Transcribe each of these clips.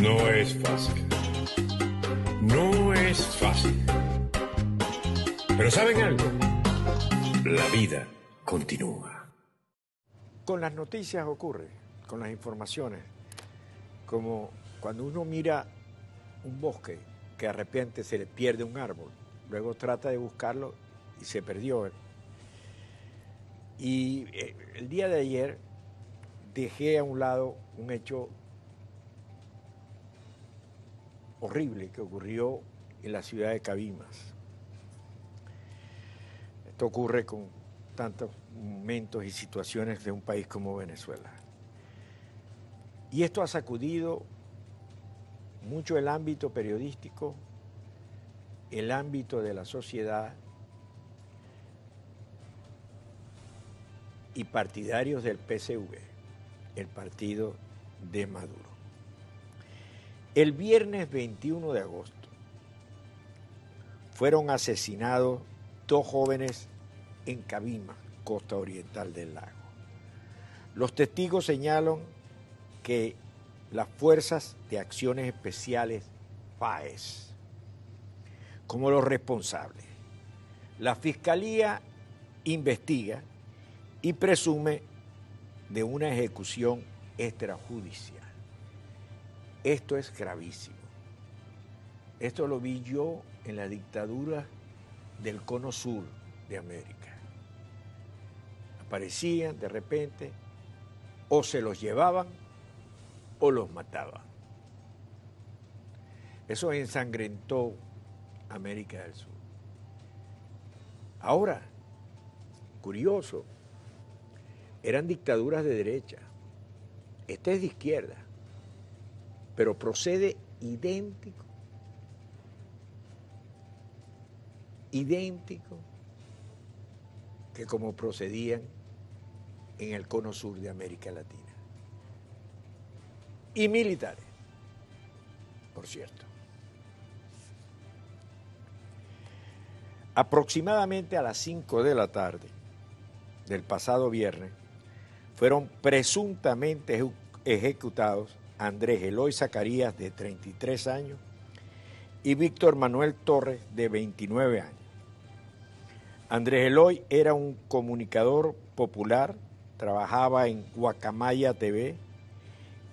No es fácil. No es fácil. Pero ¿saben algo? La vida continúa. Con las noticias ocurre, con las informaciones, como cuando uno mira un bosque que de repente se le pierde un árbol, luego trata de buscarlo y se perdió. Y eh, el día de ayer dejé a un lado un hecho horrible que ocurrió en la ciudad de Cabimas. Esto ocurre con tantos momentos y situaciones de un país como Venezuela. Y esto ha sacudido mucho el ámbito periodístico, el ámbito de la sociedad y partidarios del PCV, el partido de Maduro. El viernes 21 de agosto fueron asesinados dos jóvenes en Cabima, costa oriental del lago. Los testigos señalan que las Fuerzas de Acciones Especiales, FAES, como los responsables. La Fiscalía investiga y presume de una ejecución extrajudicial. Esto es gravísimo. Esto lo vi yo en la dictadura del cono sur de América. Aparecían de repente, o se los llevaban o los mataban. Eso ensangrentó América del Sur. Ahora, curioso, eran dictaduras de derecha. Esta es de izquierda, pero procede idéntico, idéntico que como procedían en el cono sur de América Latina. Y militares, por cierto. Aproximadamente a las 5 de la tarde del pasado viernes, fueron presuntamente ejecutados Andrés Eloy Zacarías, de 33 años, y Víctor Manuel Torres, de 29 años. Andrés Eloy era un comunicador popular, trabajaba en Guacamaya TV,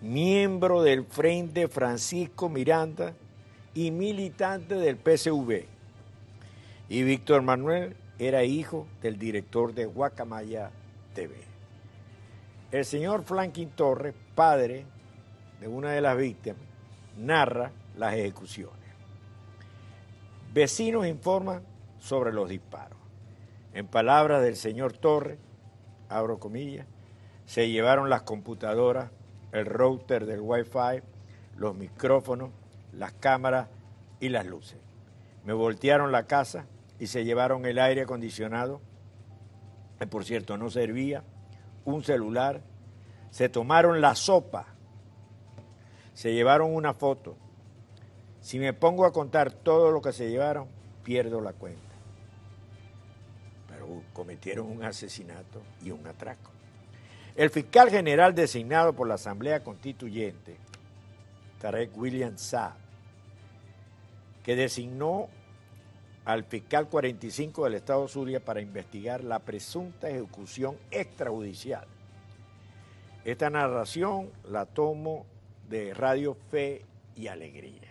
miembro del Frente Francisco Miranda y militante del PSV. Y Víctor Manuel era hijo del director de Guacamaya TV. El señor Franklin Torres, padre de una de las víctimas, narra las ejecuciones. Vecinos informan sobre los disparos. En palabras del señor Torres, abro comillas, se llevaron las computadoras, el router del Wi-Fi, los micrófonos, las cámaras y las luces. Me voltearon la casa y se llevaron el aire acondicionado, que por cierto no servía, un celular, se tomaron la sopa, se llevaron una foto. Si me pongo a contar todo lo que se llevaron, pierdo la cuenta. Pero cometieron un asesinato y un atraco. El fiscal general designado por la Asamblea Constituyente, Tarek William Saab, que designó al fiscal 45 del Estado Zulia para investigar la presunta ejecución extrajudicial. Esta narración la tomo de Radio Fe y Alegría.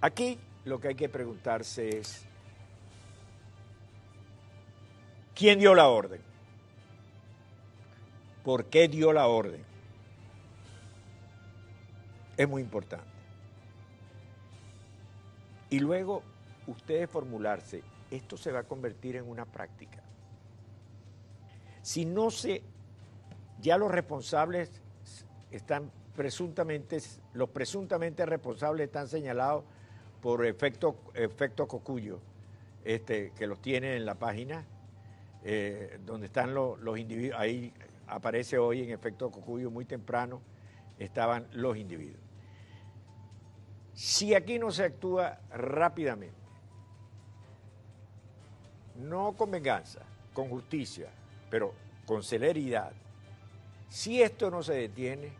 Aquí lo que hay que preguntarse es, ¿quién dio la orden? ¿Por qué dio la orden? Es muy importante. Y luego ustedes formularse, esto se va a convertir en una práctica. Si no se, ya los responsables están presuntamente, los presuntamente responsables están señalados por efecto, efecto cocuyo, este, que los tienen en la página, eh, donde están los, los individuos, ahí aparece hoy en efecto cocuyo muy temprano, estaban los individuos. Si aquí no se actúa rápidamente, no con venganza, con justicia, pero con celeridad, Si esto no se detiene,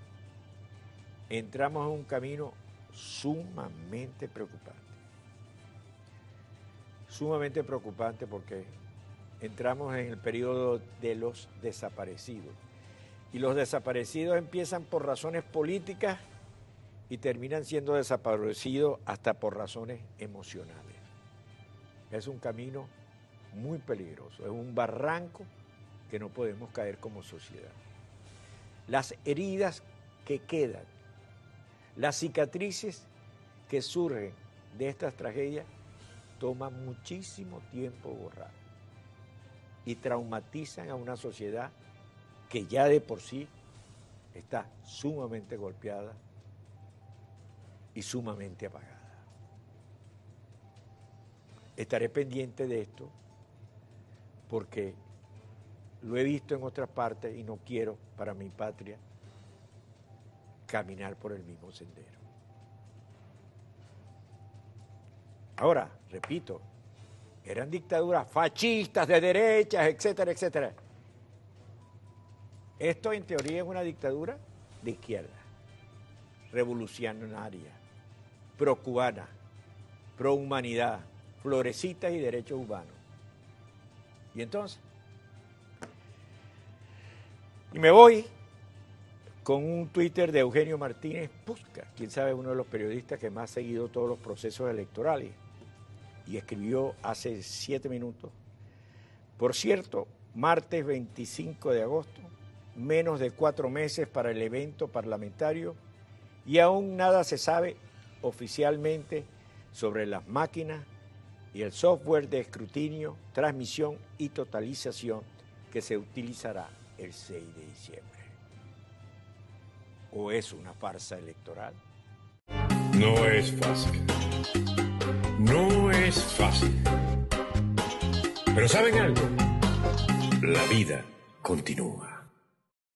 entramos en un camino sumamente preocupante. Sumamente preocupante porque entramos en el periodo de los desaparecidos. Y los desaparecidos empiezan por razones políticas y terminan siendo desaparecidos hasta por razones emocionales. Es un camino muy peligroso, es un barranco que no podemos caer como sociedad. Las heridas que quedan, las cicatrices que surgen de estas tragedias toman muchísimo tiempo borrar y traumatizan a una sociedad que ya de por sí está sumamente golpeada y sumamente apagada. Estaré pendiente de esto porque lo he visto en otras partes y no quiero para mi patria caminar por el mismo sendero. Ahora, repito, eran dictaduras fascistas, de derechas, etcétera, etcétera. Esto en teoría es una dictadura de izquierda, revolucionaria, pro-cubana, pro-humanidad, florecitas y derechos humanos. Y entonces, me voy con un Twitter de Eugenio Martínez Pusca, quien sabe, uno de los periodistas que más ha seguido todos los procesos electorales, y escribió hace siete minutos. Por cierto, martes 25 de agosto, menos de cuatro meses para el evento parlamentario, y aún nada se sabe oficialmente sobre las máquinas y el software de escrutinio, transmisión y totalización que se utilizará el 6 de diciembre. ¿O es una farsa electoral? No es fácil. No es fácil. Pero ¿saben algo? La vida continúa.